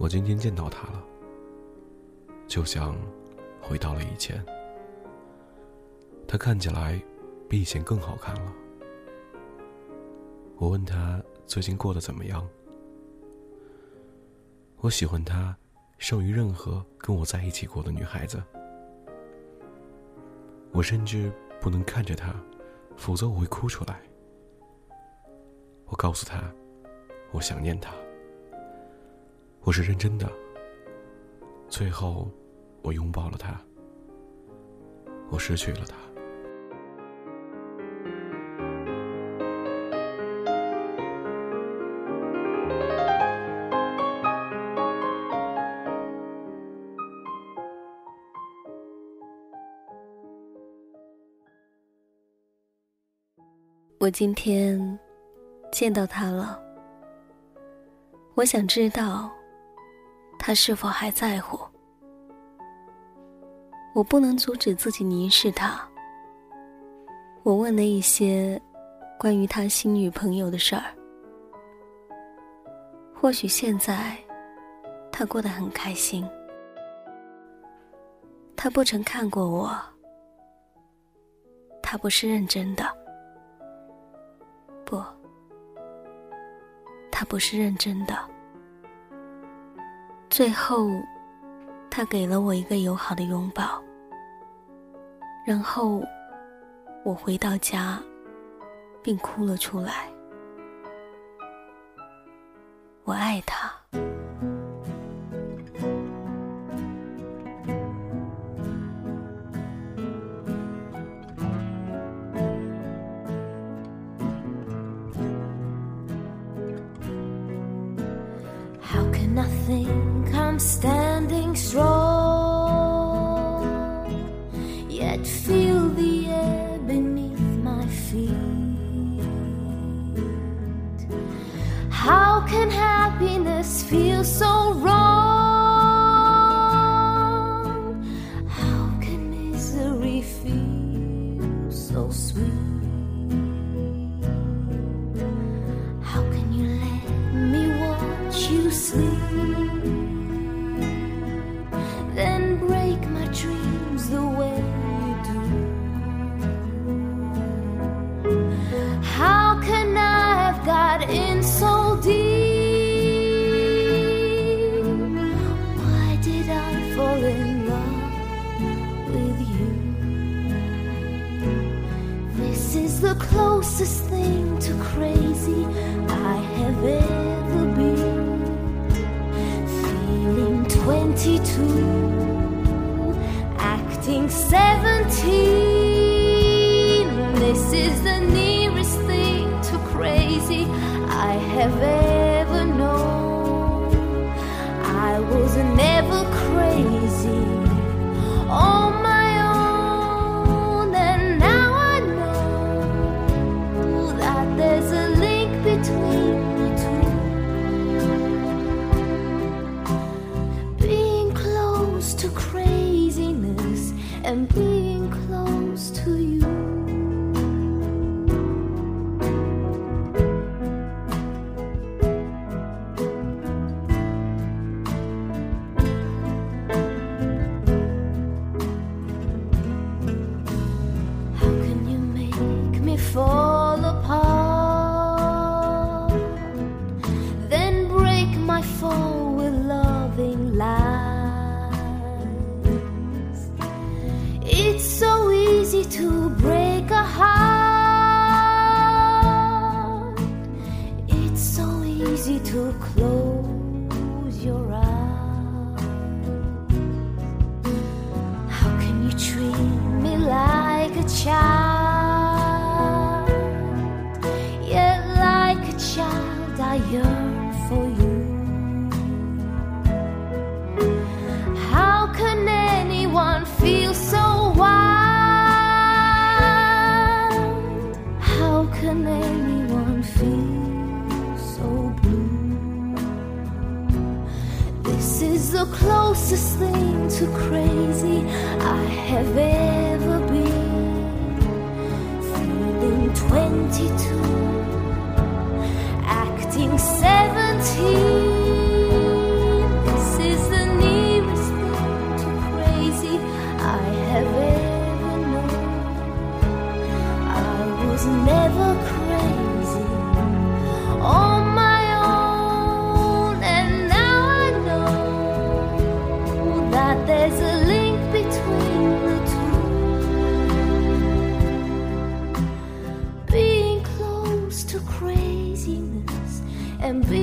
我今天见到他了，就像回到了以前。他看起来比以前更好看了。我问他最近过得怎么样。我喜欢他，胜于任何跟我在一起过的女孩子。我甚至不能看着他，否则我会哭出来。我告诉他，我想念他。我是认真的。最后，我拥抱了他。我失去了他。我今天见到他了，我想知道他是否还在乎。我不能阻止自己凝视他。我问了一些关于他新女朋友的事儿，或许现在他过得很开心。他不曾看过我，他不是认真的。不，他不是认真的。最后，他给了我一个友好的拥抱，然后我回到家，并哭了出来。我爱他。Strong, yet feel the air beneath my feet. How can happiness feel so wrong? How can misery feel so sweet? How can you let me watch you sleep? Closest thing to crazy I have ever been. Feeling 22, acting 17. This is the nearest thing to crazy I have ever Being close to you. to break a heart. It's so easy to close your eyes. How can you treat me like a child? The closest thing to crazy I have ever been. Feeling 22, acting 17. and be